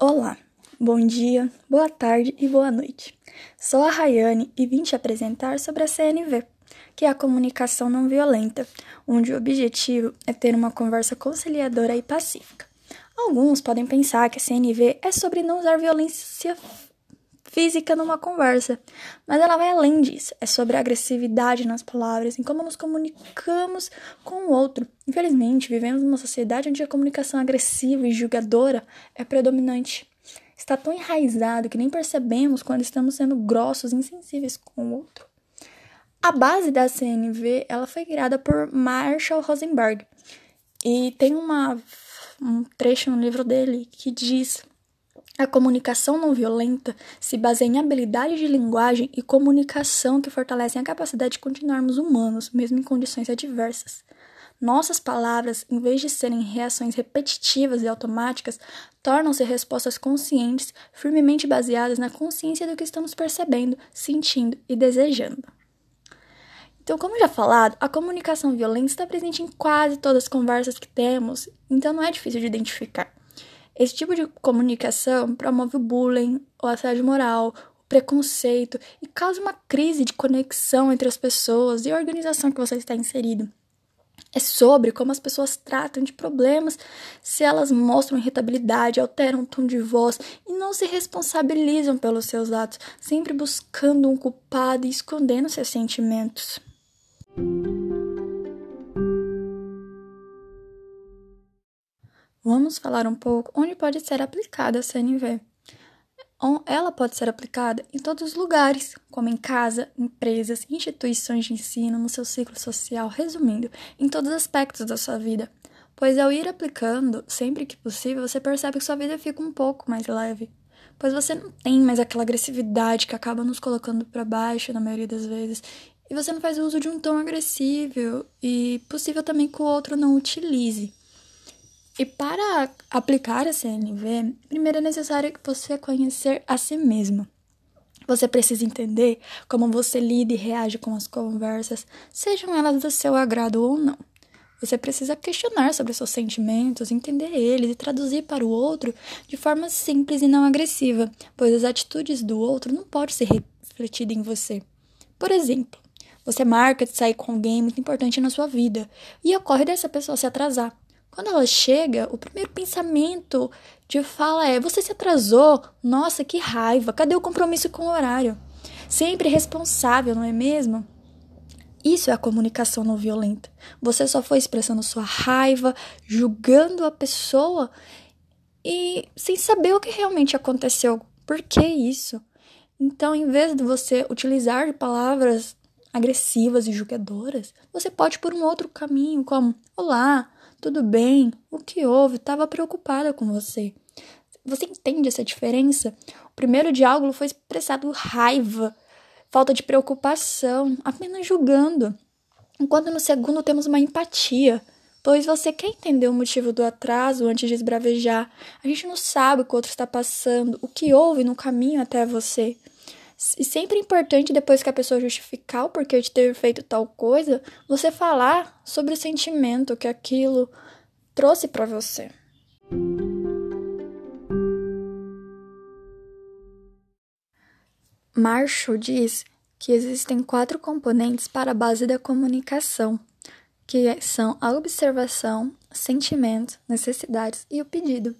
Olá, bom dia, boa tarde e boa noite. Sou a Rayane e vim te apresentar sobre a CNV, que é a comunicação não violenta, onde o objetivo é ter uma conversa conciliadora e pacífica. Alguns podem pensar que a CNV é sobre não usar violência física numa conversa, mas ela vai além disso. É sobre a agressividade nas palavras, em como nos comunicamos com o outro. Infelizmente, vivemos numa sociedade onde a comunicação agressiva e julgadora é predominante. Está tão enraizado que nem percebemos quando estamos sendo grossos e insensíveis com o outro. A base da CNV ela foi criada por Marshall Rosenberg e tem uma, um trecho no livro dele que diz a comunicação não violenta se baseia em habilidade de linguagem e comunicação que fortalecem a capacidade de continuarmos humanos, mesmo em condições adversas. Nossas palavras, em vez de serem reações repetitivas e automáticas, tornam-se respostas conscientes, firmemente baseadas na consciência do que estamos percebendo, sentindo e desejando. Então, como já falado, a comunicação violenta está presente em quase todas as conversas que temos, então não é difícil de identificar. Esse tipo de comunicação promove o bullying, o assédio moral, o preconceito e causa uma crise de conexão entre as pessoas e a organização que você está inserido. É sobre como as pessoas tratam de problemas se elas mostram irritabilidade, alteram o tom de voz e não se responsabilizam pelos seus atos, sempre buscando um culpado e escondendo seus sentimentos. Vamos falar um pouco onde pode ser aplicada a CNV. Ela pode ser aplicada em todos os lugares, como em casa, empresas, instituições de ensino, no seu ciclo social, resumindo, em todos os aspectos da sua vida. Pois ao ir aplicando, sempre que possível, você percebe que sua vida fica um pouco mais leve. Pois você não tem mais aquela agressividade que acaba nos colocando para baixo na maioria das vezes. E você não faz uso de um tom agressivo e possível também que o outro não utilize. E para aplicar a CNV, primeiro é necessário que você conhecer a si mesmo. Você precisa entender como você lida e reage com as conversas, sejam elas do seu agrado ou não. Você precisa questionar sobre seus sentimentos, entender eles e traduzir para o outro de forma simples e não agressiva, pois as atitudes do outro não podem ser refletidas em você. Por exemplo, você marca de sair com alguém muito importante na sua vida e ocorre dessa pessoa se atrasar. Quando ela chega, o primeiro pensamento de fala é: Você se atrasou? Nossa, que raiva! Cadê o compromisso com o horário? Sempre responsável, não é mesmo? Isso é a comunicação não violenta. Você só foi expressando sua raiva, julgando a pessoa e sem saber o que realmente aconteceu. Por que isso? Então, em vez de você utilizar palavras agressivas e julgadoras, você pode por um outro caminho, como: Olá, tudo bem? O que houve? Estava preocupada com você. Você entende essa diferença? O primeiro diálogo foi expressado raiva, falta de preocupação, apenas julgando. Enquanto no segundo temos uma empatia, pois você quer entender o motivo do atraso antes de esbravejar. A gente não sabe o que o outro está passando, o que houve no caminho até você. E sempre é importante, depois que a pessoa justificar o porquê de ter feito tal coisa, você falar sobre o sentimento que aquilo trouxe para você. Marshall diz que existem quatro componentes para a base da comunicação, que são a observação, sentimento, necessidades e o pedido.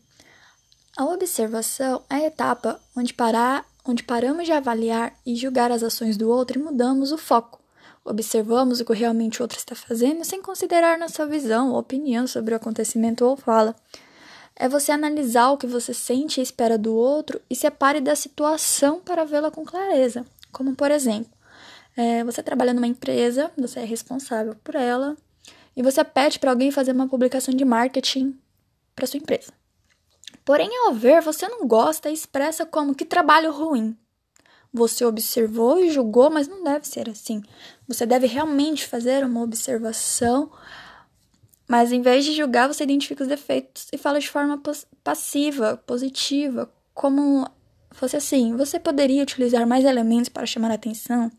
A observação é a etapa onde parar onde paramos de avaliar e julgar as ações do outro e mudamos o foco. Observamos o que realmente o outro está fazendo sem considerar nossa visão ou opinião sobre o acontecimento ou fala. É você analisar o que você sente e espera do outro e separe da situação para vê-la com clareza. Como, por exemplo, é, você trabalha numa empresa, você é responsável por ela, e você pede para alguém fazer uma publicação de marketing para sua empresa. Porém, ao ver, você não gosta e expressa como que trabalho ruim. Você observou e julgou, mas não deve ser assim. Você deve realmente fazer uma observação, mas em vez de julgar, você identifica os defeitos e fala de forma passiva, positiva, como fosse assim: você poderia utilizar mais elementos para chamar a atenção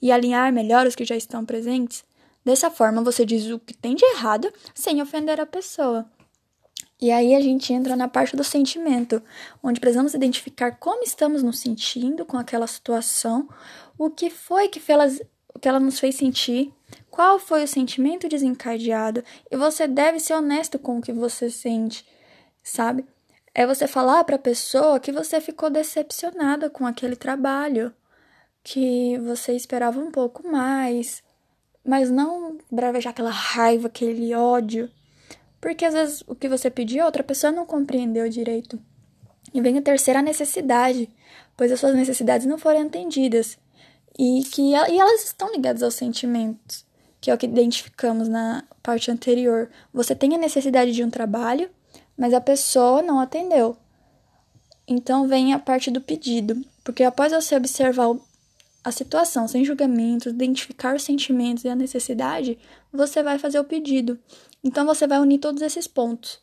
e alinhar melhor os que já estão presentes? Dessa forma, você diz o que tem de errado sem ofender a pessoa. E aí a gente entra na parte do sentimento, onde precisamos identificar como estamos nos sentindo com aquela situação, o que foi que, fez, que ela nos fez sentir, qual foi o sentimento desencadeado, e você deve ser honesto com o que você sente, sabe? É você falar para a pessoa que você ficou decepcionada com aquele trabalho, que você esperava um pouco mais, mas não bravejar aquela raiva, aquele ódio porque às vezes o que você pediu, a outra pessoa não compreendeu direito. E vem a terceira necessidade, pois as suas necessidades não foram atendidas. E que e elas estão ligadas aos sentimentos, que é o que identificamos na parte anterior. Você tem a necessidade de um trabalho, mas a pessoa não atendeu. Então vem a parte do pedido, porque após você observar a situação sem julgamentos, identificar os sentimentos e a necessidade, você vai fazer o pedido. Então você vai unir todos esses pontos.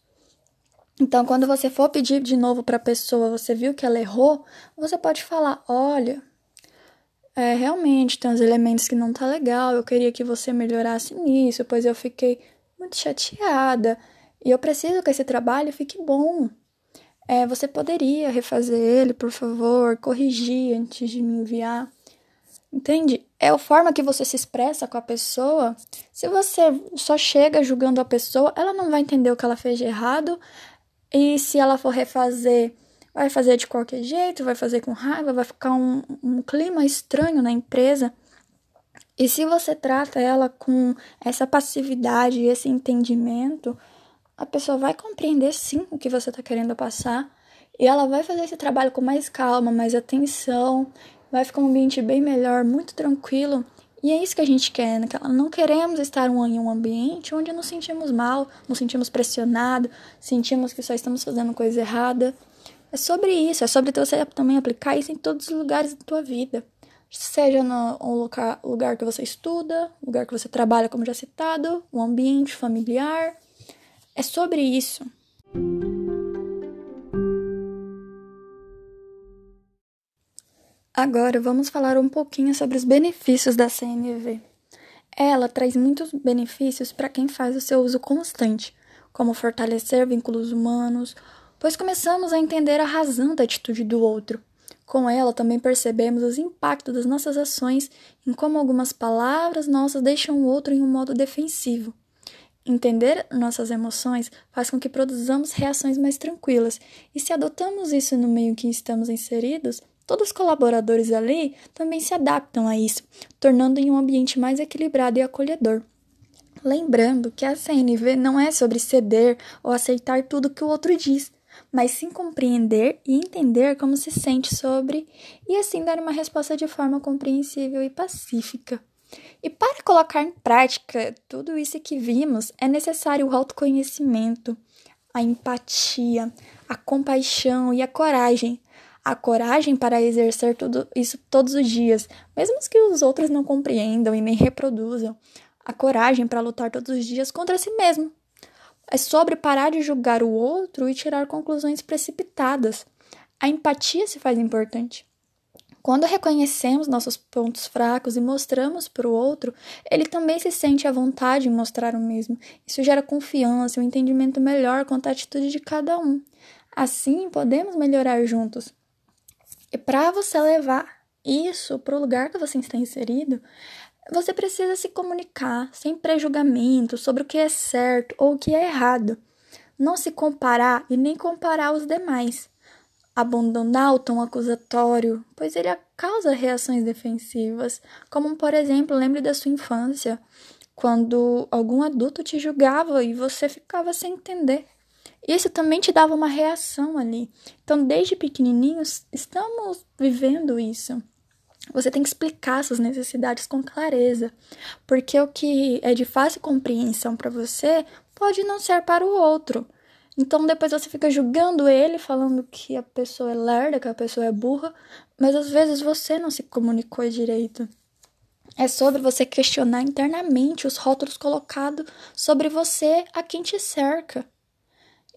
Então, quando você for pedir de novo para a pessoa, você viu que ela errou, você pode falar: olha, é, realmente tem uns elementos que não tá legal, eu queria que você melhorasse nisso, pois eu fiquei muito chateada e eu preciso que esse trabalho fique bom. É, você poderia refazer ele, por favor, corrigir antes de me enviar. Entende? É a forma que você se expressa com a pessoa. Se você só chega julgando a pessoa, ela não vai entender o que ela fez de errado. E se ela for refazer, vai fazer de qualquer jeito, vai fazer com raiva, vai ficar um, um clima estranho na empresa. E se você trata ela com essa passividade esse entendimento, a pessoa vai compreender sim o que você está querendo passar. E ela vai fazer esse trabalho com mais calma, mais atenção vai ficar um ambiente bem melhor, muito tranquilo. E é isso que a gente quer, né? Não queremos estar em um ambiente onde nos sentimos mal, nos sentimos pressionados, sentimos que só estamos fazendo coisa errada. É sobre isso, é sobre você também aplicar isso em todos os lugares da tua vida. Seja no lugar, lugar que você estuda, lugar que você trabalha, como já citado, o ambiente familiar. É sobre isso. Agora vamos falar um pouquinho sobre os benefícios da CNV. Ela traz muitos benefícios para quem faz o seu uso constante, como fortalecer vínculos humanos, pois começamos a entender a razão da atitude do outro. Com ela também percebemos os impactos das nossas ações em como algumas palavras nossas deixam o outro em um modo defensivo. Entender nossas emoções faz com que produzamos reações mais tranquilas, e se adotamos isso no meio em que estamos inseridos, Todos os colaboradores ali também se adaptam a isso, tornando em um ambiente mais equilibrado e acolhedor. Lembrando que a CNV não é sobre ceder ou aceitar tudo que o outro diz, mas sim compreender e entender como se sente sobre e assim dar uma resposta de forma compreensível e pacífica. E para colocar em prática tudo isso que vimos, é necessário o autoconhecimento, a empatia, a compaixão e a coragem a coragem para exercer tudo isso todos os dias, mesmo que os outros não compreendam e nem reproduzam, a coragem para lutar todos os dias contra si mesmo. É sobre parar de julgar o outro e tirar conclusões precipitadas. A empatia se faz importante. Quando reconhecemos nossos pontos fracos e mostramos para o outro, ele também se sente à vontade em mostrar o mesmo. Isso gera confiança e um entendimento melhor quanto à atitude de cada um. Assim, podemos melhorar juntos. E para você levar isso para o lugar que você está inserido, você precisa se comunicar sem prejulgamento sobre o que é certo ou o que é errado. Não se comparar e nem comparar os demais. Abandonar o tom acusatório, pois ele causa reações defensivas, como por exemplo, lembre da sua infância, quando algum adulto te julgava e você ficava sem entender. Isso também te dava uma reação ali. Então, desde pequenininhos, estamos vivendo isso. Você tem que explicar suas necessidades com clareza, porque o que é de fácil compreensão para você pode não ser para o outro. Então depois você fica julgando ele, falando que a pessoa é lerda, que a pessoa é burra, mas às vezes você não se comunicou direito. É sobre você questionar internamente os rótulos colocados sobre você a quem te cerca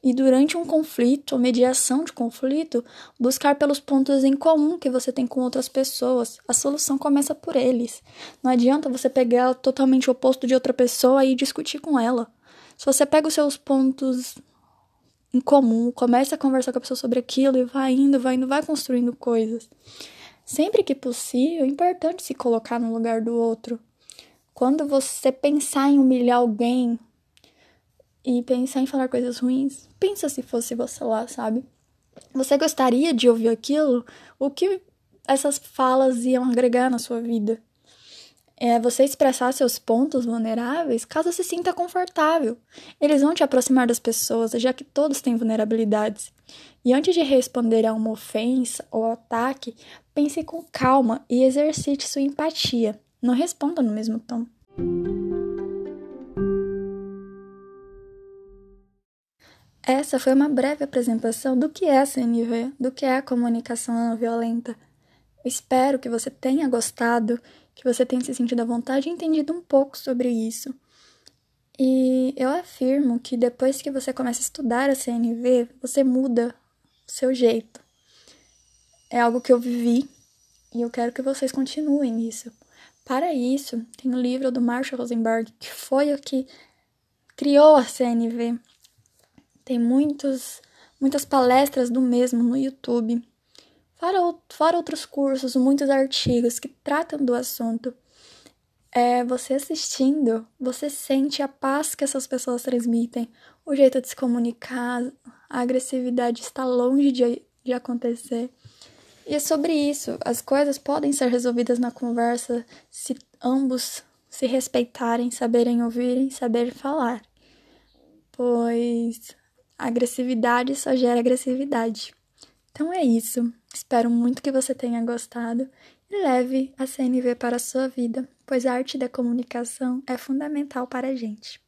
e durante um conflito mediação de conflito, buscar pelos pontos em comum que você tem com outras pessoas. A solução começa por eles. Não adianta você pegar totalmente o oposto de outra pessoa e discutir com ela. Se você pega os seus pontos em comum, comece a conversar com a pessoa sobre aquilo e vai indo, vai indo, vai construindo coisas. Sempre que possível, é importante se colocar no lugar do outro. Quando você pensar em humilhar alguém e pensar em falar coisas ruins, pensa se fosse você lá, sabe? Você gostaria de ouvir aquilo? O que essas falas iam agregar na sua vida? é você expressar seus pontos vulneráveis caso se sinta confortável. Eles vão te aproximar das pessoas, já que todos têm vulnerabilidades. E antes de responder a uma ofensa ou ataque, pense com calma e exercite sua empatia. Não responda no mesmo tom. Essa foi uma breve apresentação do que é a CNV, do que é a comunicação não violenta. Espero que você tenha gostado que você tenha se sentido à vontade e entendido um pouco sobre isso. E eu afirmo que depois que você começa a estudar a CNV, você muda o seu jeito. É algo que eu vivi e eu quero que vocês continuem nisso. Para isso, tem o livro do Marshall Rosenberg, que foi o que criou a CNV. Tem muitos, muitas palestras do mesmo no YouTube. Fora, fora outros cursos, muitos artigos que tratam do assunto. É, você assistindo, você sente a paz que essas pessoas transmitem, o jeito de se comunicar, a agressividade está longe de, de acontecer. E é sobre isso, as coisas podem ser resolvidas na conversa se ambos se respeitarem, saberem ouvir e saber falar. Pois agressividade só gera agressividade. Então é isso. Espero muito que você tenha gostado e leve a CNV para a sua vida, pois a arte da comunicação é fundamental para a gente.